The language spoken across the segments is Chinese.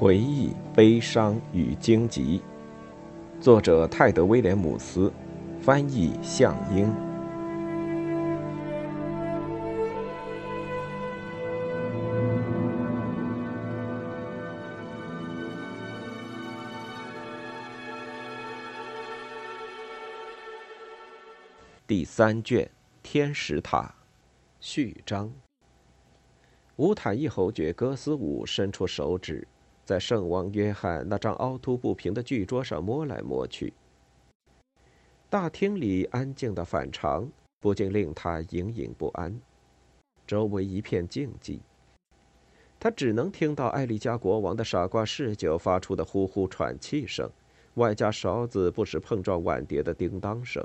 回忆、悲伤与荆棘，作者泰德·威廉姆斯，翻译向英。第三卷《天使塔》序章。乌坦一侯爵戈斯武伸出手指。在圣王约翰那张凹凸不平的巨桌上摸来摸去。大厅里安静的反常，不禁令他隐隐不安。周围一片静寂，他只能听到艾丽加国王的傻瓜侍酒发出的呼呼喘气声，外加勺子不时碰撞碗碟的叮当声。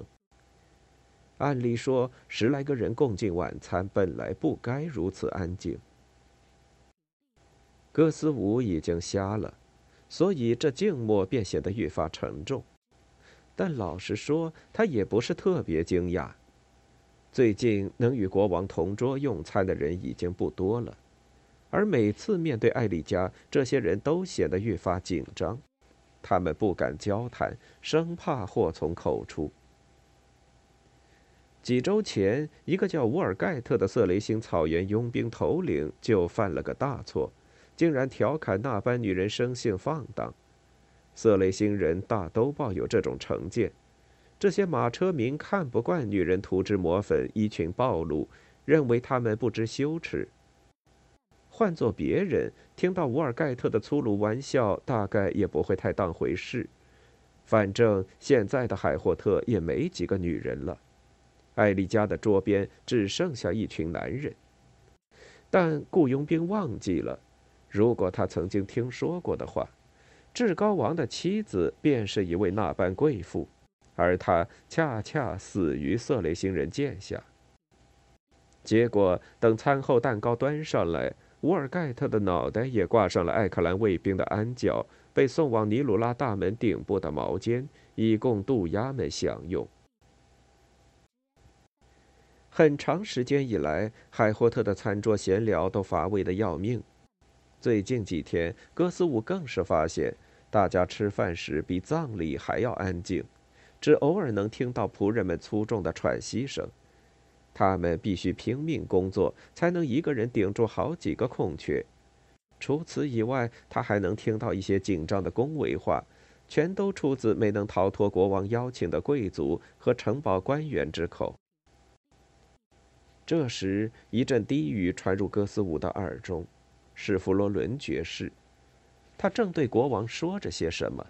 按理说，十来个人共进晚餐，本来不该如此安静。戈斯武已经瞎了，所以这静默便显得愈发沉重。但老实说，他也不是特别惊讶。最近能与国王同桌用餐的人已经不多了，而每次面对艾丽加，这些人都显得愈发紧张。他们不敢交谈，生怕祸从口出。几周前，一个叫乌尔盖特的色雷星草原佣兵头领就犯了个大错。竟然调侃那班女人生性放荡，色雷星人大都抱有这种成见。这些马车民看不惯女人涂脂抹粉、衣裙暴露，认为她们不知羞耻。换做别人，听到乌尔盖特的粗鲁玩笑，大概也不会太当回事。反正现在的海霍特也没几个女人了，艾丽家的桌边只剩下一群男人。但雇佣兵忘记了。如果他曾经听说过的话，至高王的妻子便是一位那般贵妇，而他恰恰死于色雷星人剑下。结果等餐后蛋糕端上来，乌尔盖特的脑袋也挂上了艾克兰卫兵的鞍角，被送往尼鲁拉大门顶部的毛尖，以供渡鸦们享用。很长时间以来，海霍特的餐桌闲聊都乏味的要命。最近几天，哥斯伍更是发现，大家吃饭时比葬礼还要安静，只偶尔能听到仆人们粗重的喘息声。他们必须拼命工作，才能一个人顶住好几个空缺。除此以外，他还能听到一些紧张的恭维话，全都出自没能逃脱国王邀请的贵族和城堡官员之口。这时，一阵低语传入哥斯武的耳中。是弗罗伦爵士，他正对国王说着些什么。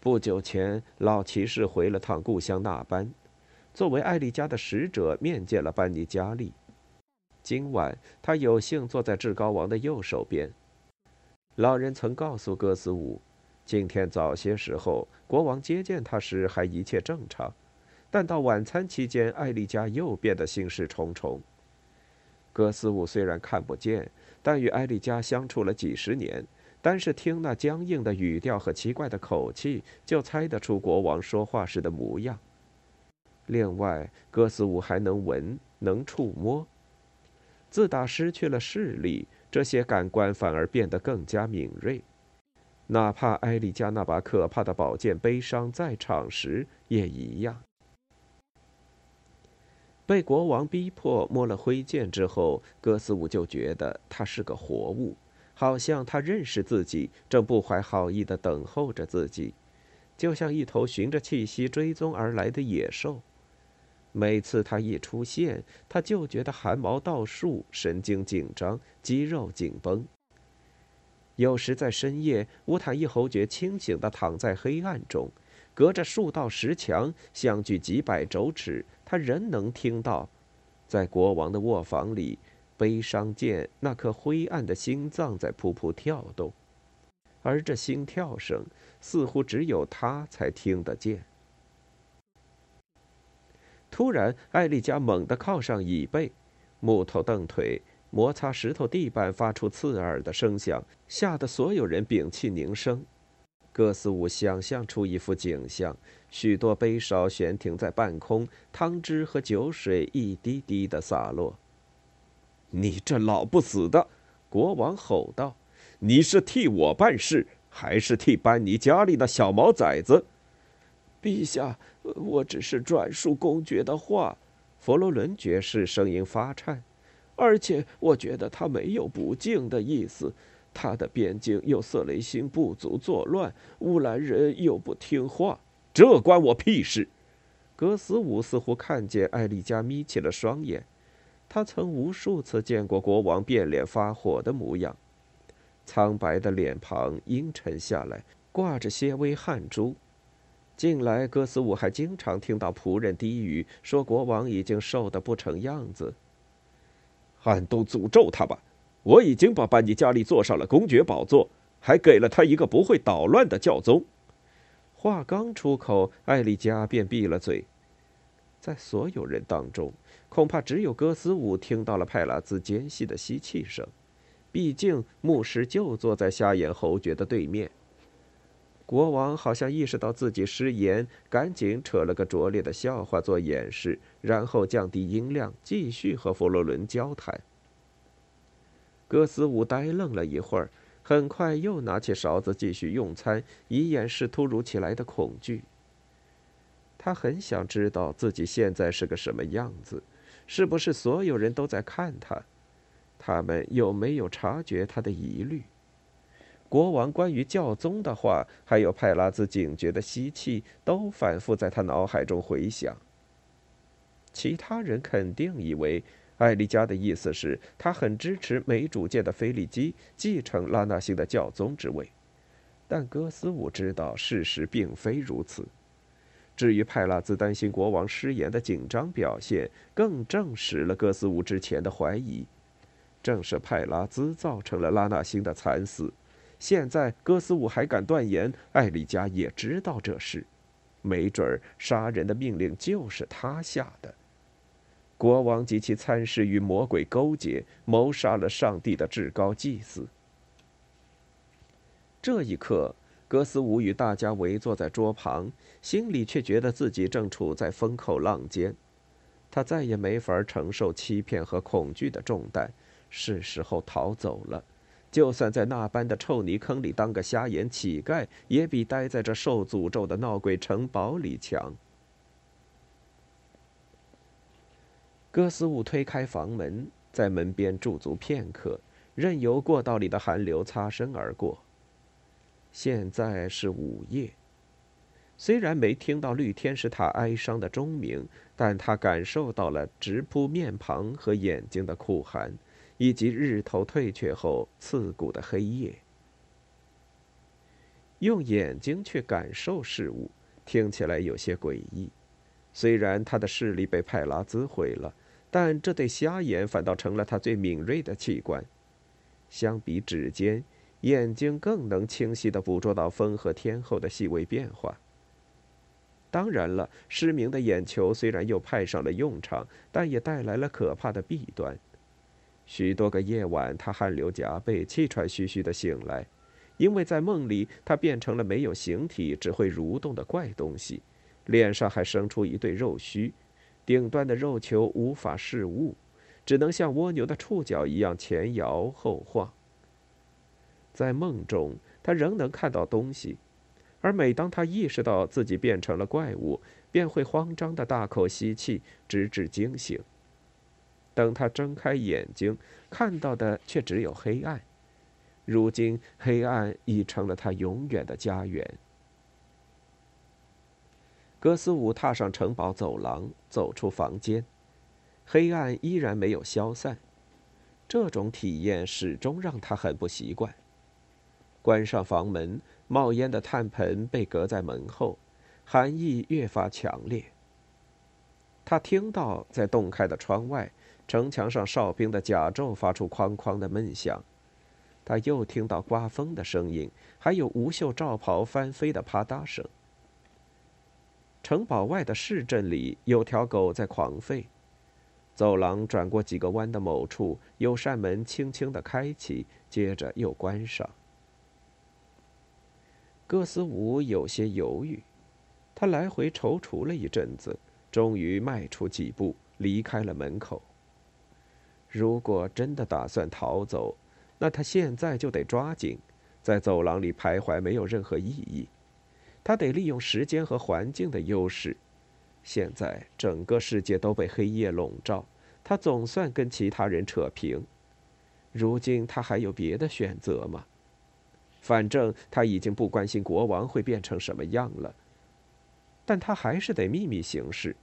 不久前，老骑士回了趟故乡纳班，作为艾丽家的使者面见了班尼加利。今晚，他有幸坐在至高王的右手边。老人曾告诉哥斯武，今天早些时候，国王接见他时还一切正常，但到晚餐期间，艾丽家又变得心事重重。哥斯武虽然看不见，但与艾丽加相处了几十年，单是听那僵硬的语调和奇怪的口气，就猜得出国王说话时的模样。另外，哥斯舞还能闻，能触摸。自打失去了视力，这些感官反而变得更加敏锐。哪怕艾丽加那把可怕的宝剑悲伤在场时，也一样。被国王逼迫摸了挥剑之后，哥斯武就觉得他是个活物，好像他认识自己，正不怀好意地等候着自己，就像一头循着气息追踪而来的野兽。每次他一出现，他就觉得汗毛倒竖，神经紧张，肌肉紧绷。有时在深夜，乌坦一侯爵清醒地躺在黑暗中。隔着数道石墙，相距几百肘尺，他仍能听到，在国王的卧房里，悲伤剑那颗灰暗的心脏在噗噗跳动，而这心跳声似乎只有他才听得见。突然，艾丽加猛地靠上椅背，木头凳腿摩擦石头地板发出刺耳的声响，吓得所有人屏气凝声。戈斯武想象出一幅景象：许多杯勺悬停在半空，汤汁和酒水一滴滴的洒落。“你这老不死的！”国王吼道，“你是替我办事，还是替班尼加利那小毛崽子？陛下，我只是转述公爵的话。佛罗伦爵士声音发颤，而且我觉得他没有不敬的意思。他的边境有色雷星部族作乱，乌兰人又不听话，这关我屁事。格斯伍似乎看见艾丽加眯起了双眼，他曾无数次见过国王变脸发火的模样，苍白的脸庞阴沉下来，挂着些微汗珠。近来，哥斯伍还经常听到仆人低语说：“国王已经瘦得不成样子。”暗度诅咒他吧！我已经把班尼加利坐上了公爵宝座，还给了他一个不会捣乱的教宗。话刚出口，艾丽加便闭了嘴。在所有人当中，恐怕只有哥斯伍听到了派拉兹尖细的吸气声。毕竟，牧师就坐在瞎眼侯爵的对面。国王好像意识到自己失言，赶紧扯了个拙劣的笑话做掩饰，然后降低音量，继续和佛罗伦交谈。哥斯伍呆愣了一会儿，很快又拿起勺子继续用餐，以掩饰突如其来的恐惧。他很想知道自己现在是个什么样子，是不是所有人都在看他？他们有没有察觉他的疑虑？国王关于教宗的话，还有派拉兹警觉的吸气，都反复在他脑海中回响。其他人肯定以为艾丽加的意思是，他很支持没主见的菲利基继承拉纳星的教宗之位，但哥斯伍知道事实并非如此。至于派拉兹担心国王失言的紧张表现，更证实了哥斯伍之前的怀疑：正是派拉兹造成了拉纳星的惨死。现在，哥斯伍还敢断言艾丽加也知道这事，没准儿杀人的命令就是他下的。国王及其参事与魔鬼勾结，谋杀了上帝的至高祭司。这一刻，格斯伍与大家围坐在桌旁，心里却觉得自己正处在风口浪尖，他再也没法承受欺骗和恐惧的重担，是时候逃走了。就算在那般的臭泥坑里当个瞎眼乞丐，也比待在这受诅咒的闹鬼城堡里强。哥斯伍推开房门，在门边驻足片刻，任由过道里的寒流擦身而过。现在是午夜，虽然没听到绿天使塔哀伤的钟鸣，但他感受到了直扑面庞和眼睛的酷寒。以及日头退却后刺骨的黑夜。用眼睛去感受事物，听起来有些诡异。虽然他的视力被派拉兹毁了，但这对瞎眼反倒成了他最敏锐的器官。相比指尖，眼睛更能清晰地捕捉到风和天后的细微变化。当然了，失明的眼球虽然又派上了用场，但也带来了可怕的弊端。许多个夜晚，他汗流浃背、气喘吁吁地醒来，因为在梦里他变成了没有形体、只会蠕动的怪东西，脸上还生出一对肉须，顶端的肉球无法视物，只能像蜗牛的触角一样前摇后晃。在梦中，他仍能看到东西，而每当他意识到自己变成了怪物，便会慌张的大口吸气，直至惊醒。等他睁开眼睛，看到的却只有黑暗。如今，黑暗已成了他永远的家园。格斯伍踏上城堡走廊，走出房间，黑暗依然没有消散。这种体验始终让他很不习惯。关上房门，冒烟的炭盆被隔在门后，寒意越发强烈。他听到在洞开的窗外。城墙上哨兵的甲胄发出哐哐的闷响，他又听到刮风的声音，还有无袖罩袍翻飞的啪嗒声。城堡外的市镇里有条狗在狂吠，走廊转过几个弯的某处，有扇门轻轻的开启，接着又关上。戈斯伍有些犹豫，他来回踌躇了一阵子，终于迈出几步，离开了门口。如果真的打算逃走，那他现在就得抓紧，在走廊里徘徊没有任何意义。他得利用时间和环境的优势。现在整个世界都被黑夜笼罩，他总算跟其他人扯平。如今他还有别的选择吗？反正他已经不关心国王会变成什么样了。但他还是得秘密行事。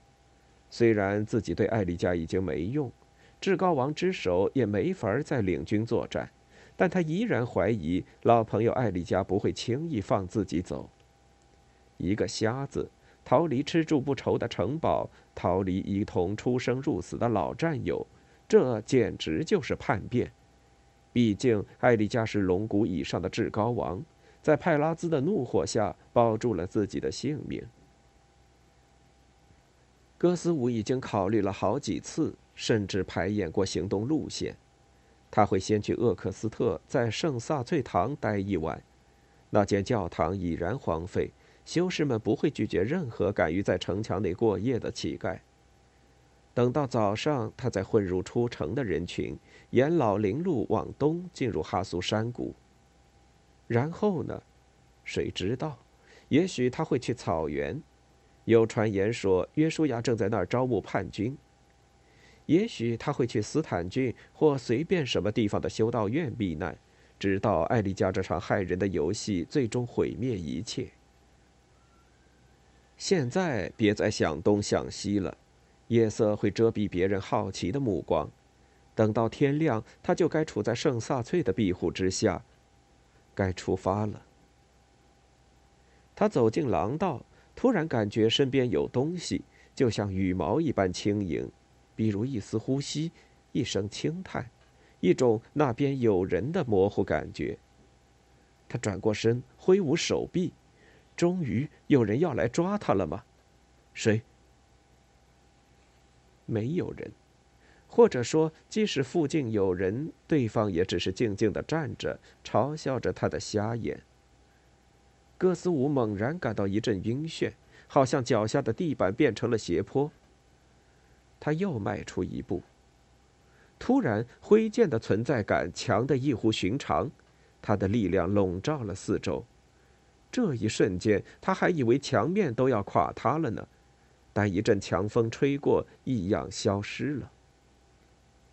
虽然自己对艾丽加已经没用，至高王之手也没法再领军作战，但他依然怀疑老朋友艾丽加不会轻易放自己走。一个瞎子逃离吃住不愁的城堡，逃离一同出生入死的老战友，这简直就是叛变。毕竟艾丽加是龙骨以上的至高王，在派拉兹的怒火下保住了自己的性命。戈斯武已经考虑了好几次，甚至排演过行动路线。他会先去厄克斯特，在圣萨翠堂待一晚，那间教堂已然荒废。修士们不会拒绝任何敢于在城墙内过夜的乞丐。等到早上，他再混入出城的人群，沿老林路往东进入哈苏山谷。然后呢？谁知道？也许他会去草原。有传言说，约书亚正在那儿招募叛军。也许他会去斯坦郡或随便什么地方的修道院避难，直到艾丽加这场害人的游戏最终毁灭一切。现在别再想东想西了，夜色会遮蔽别人好奇的目光。等到天亮，他就该处在圣萨翠的庇护之下，该出发了。他走进廊道，突然感觉身边有东西，就像羽毛一般轻盈，比如一丝呼吸，一声轻叹，一种那边有人的模糊感觉。他转过身，挥舞手臂。终于有人要来抓他了吗？谁？没有人，或者说，即使附近有人，对方也只是静静的站着，嘲笑着他的瞎眼。戈斯舞猛然感到一阵晕眩，好像脚下的地板变成了斜坡。他又迈出一步，突然，挥剑的存在感强得异乎寻常，他的力量笼罩了四周。这一瞬间，他还以为墙面都要垮塌了呢，但一阵强风吹过，异样消失了。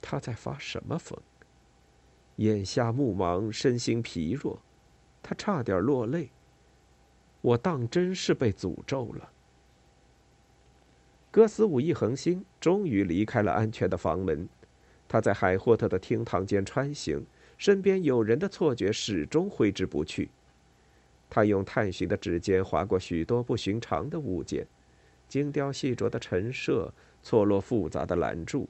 他在发什么疯？眼下目盲，身心疲弱，他差点落泪。我当真是被诅咒了。戈斯武一横心，终于离开了安全的房门。他在海霍特的厅堂间穿行，身边有人的错觉始终挥之不去。他用探寻的指尖划过许多不寻常的物件，精雕细琢的陈设，错落复杂的栏柱，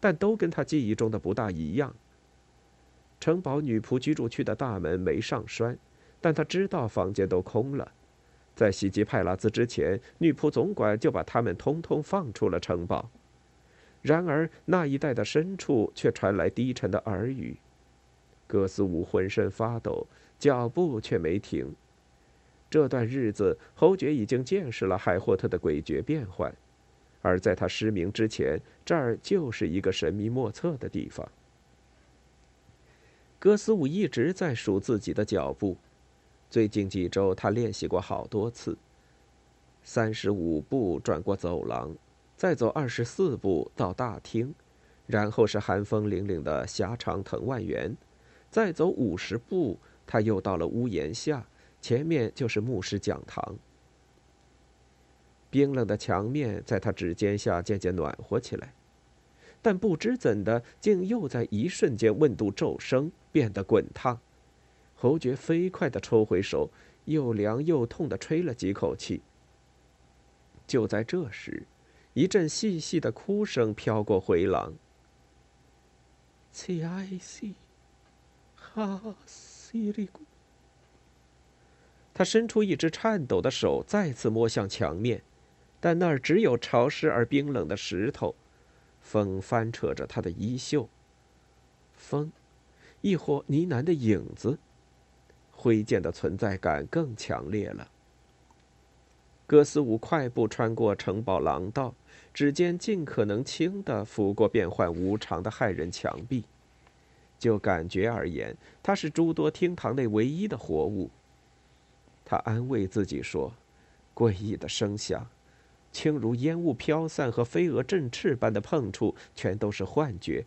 但都跟他记忆中的不大一样。城堡女仆居住区的大门没上栓，但他知道房间都空了。在袭击派拉兹之前，女仆总管就把他们通通放出了城堡。然而那一带的深处却传来低沉的耳语。戈斯武浑身发抖，脚步却没停。这段日子，侯爵已经见识了海霍特的诡谲变幻，而在他失明之前，这儿就是一个神秘莫测的地方。戈斯伍一直在数自己的脚步，最近几周他练习过好多次：三十五步转过走廊，再走二十四步到大厅，然后是寒风凛凛的狭长藤蔓园，再走五十步，他又到了屋檐下。前面就是牧师讲堂。冰冷的墙面在他指尖下渐渐暖和起来，但不知怎的，竟又在一瞬间温度骤升，变得滚烫。侯爵飞快地抽回手，又凉又痛地吹了几口气。就在这时，一阵细细的哭声飘过回廊。切埃西，哈西里古。他伸出一只颤抖的手，再次摸向墙面，但那儿只有潮湿而冰冷的石头。风翻扯着他的衣袖。风，亦或呢喃的影子。挥剑的存在感更强烈了。戈斯武快步穿过城堡廊道，指尖尽可能轻地拂过变幻无常的骇人墙壁。就感觉而言，它是诸多厅堂内唯一的活物。他安慰自己说：“诡异的声响，轻如烟雾飘散和飞蛾振翅般的碰触，全都是幻觉。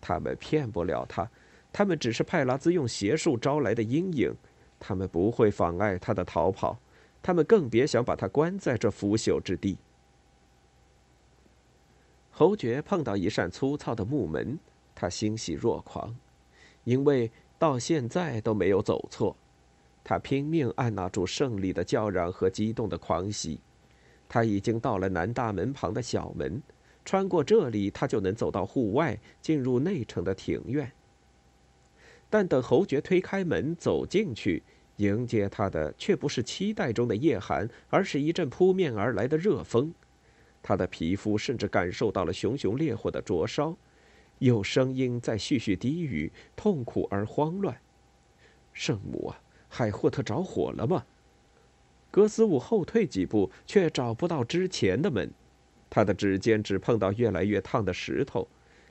他们骗不了他，他们只是派拉兹用邪术招来的阴影。他们不会妨碍他的逃跑，他们更别想把他关在这腐朽之地。”侯爵碰到一扇粗糙的木门，他欣喜若狂，因为到现在都没有走错。他拼命按捺住胜利的叫嚷和激动的狂喜。他已经到了南大门旁的小门，穿过这里，他就能走到户外，进入内城的庭院。但等侯爵推开门走进去，迎接他的却不是期待中的夜寒，而是一阵扑面而来的热风。他的皮肤甚至感受到了熊熊烈火的灼烧，有声音在絮絮低语，痛苦而慌乱。圣母啊！海霍特着火了吗？格斯伍后退几步，却找不到之前的门。他的指尖只碰到越来越烫的石头，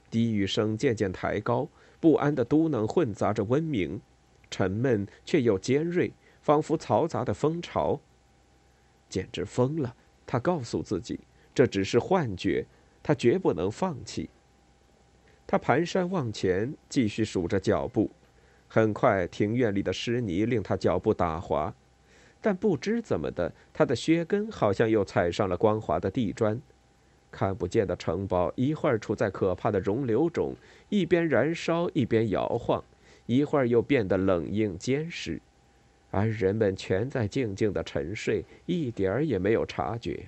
低语声渐渐抬高，不安的嘟囔混杂着温明，沉闷却又尖锐，仿佛嘈杂的蜂巢。简直疯了！他告诉自己，这只是幻觉，他绝不能放弃。他蹒跚往前，继续数着脚步。很快，庭院里的湿泥令他脚步打滑，但不知怎么的，他的靴跟好像又踩上了光滑的地砖。看不见的城堡一会儿处在可怕的熔流中，一边燃烧一边摇晃；一会儿又变得冷硬坚实，而人们全在静静的沉睡，一点儿也没有察觉。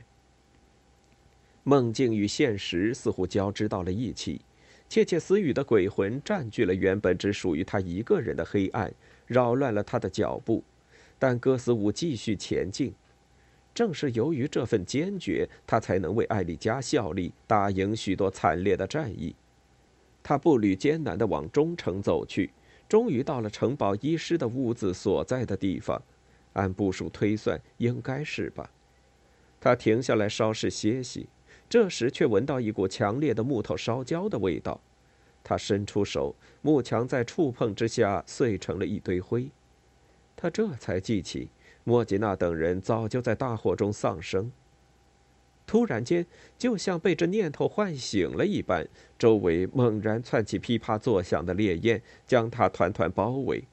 梦境与现实似乎交织到了一起。窃窃私语的鬼魂占据了原本只属于他一个人的黑暗，扰乱了他的脚步。但哥斯舞继续前进。正是由于这份坚决，他才能为艾丽加效力，打赢许多惨烈的战役。他步履艰难地往中城走去，终于到了城堡医师的屋子所在的地方。按步数推算，应该是吧。他停下来稍事歇息。这时却闻到一股强烈的木头烧焦的味道，他伸出手，木墙在触碰之下碎成了一堆灰。他这才记起，莫吉娜等人早就在大火中丧生。突然间，就像被这念头唤醒了一般，周围猛然窜起噼啪作响的烈焰，将他团团包围。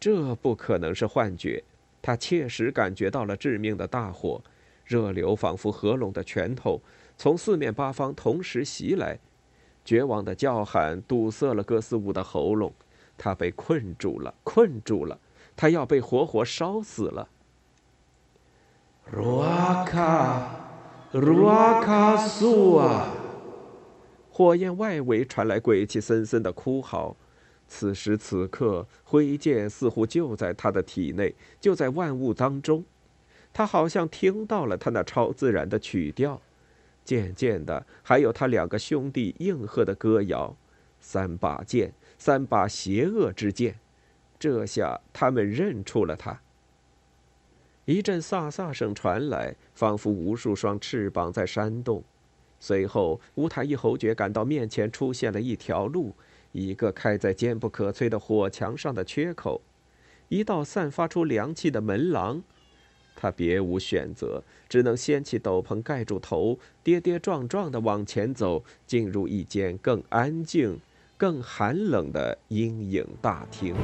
这不可能是幻觉，他切实感觉到了致命的大火，热流仿佛合拢的拳头。从四面八方同时袭来，绝望的叫喊堵塞了哥斯伍的喉咙，他被困住了，困住了，他要被活活烧死了。罗阿卡，罗阿卡苏啊！火焰外围传来鬼气森森的哭嚎。此时此刻，灰剑似乎就在他的体内，就在万物当中。他好像听到了他那超自然的曲调。渐渐的，还有他两个兄弟应和的歌谣：“三把剑，三把邪恶之剑。”这下他们认出了他。一阵飒飒声传来，仿佛无数双翅膀在扇动。随后，乌塔伊侯爵感到面前出现了一条路，一个开在坚不可摧的火墙上的缺口，一道散发出凉气的门廊。他别无选择，只能掀起斗篷盖住头，跌跌撞撞地往前走，进入一间更安静、更寒冷的阴影大厅。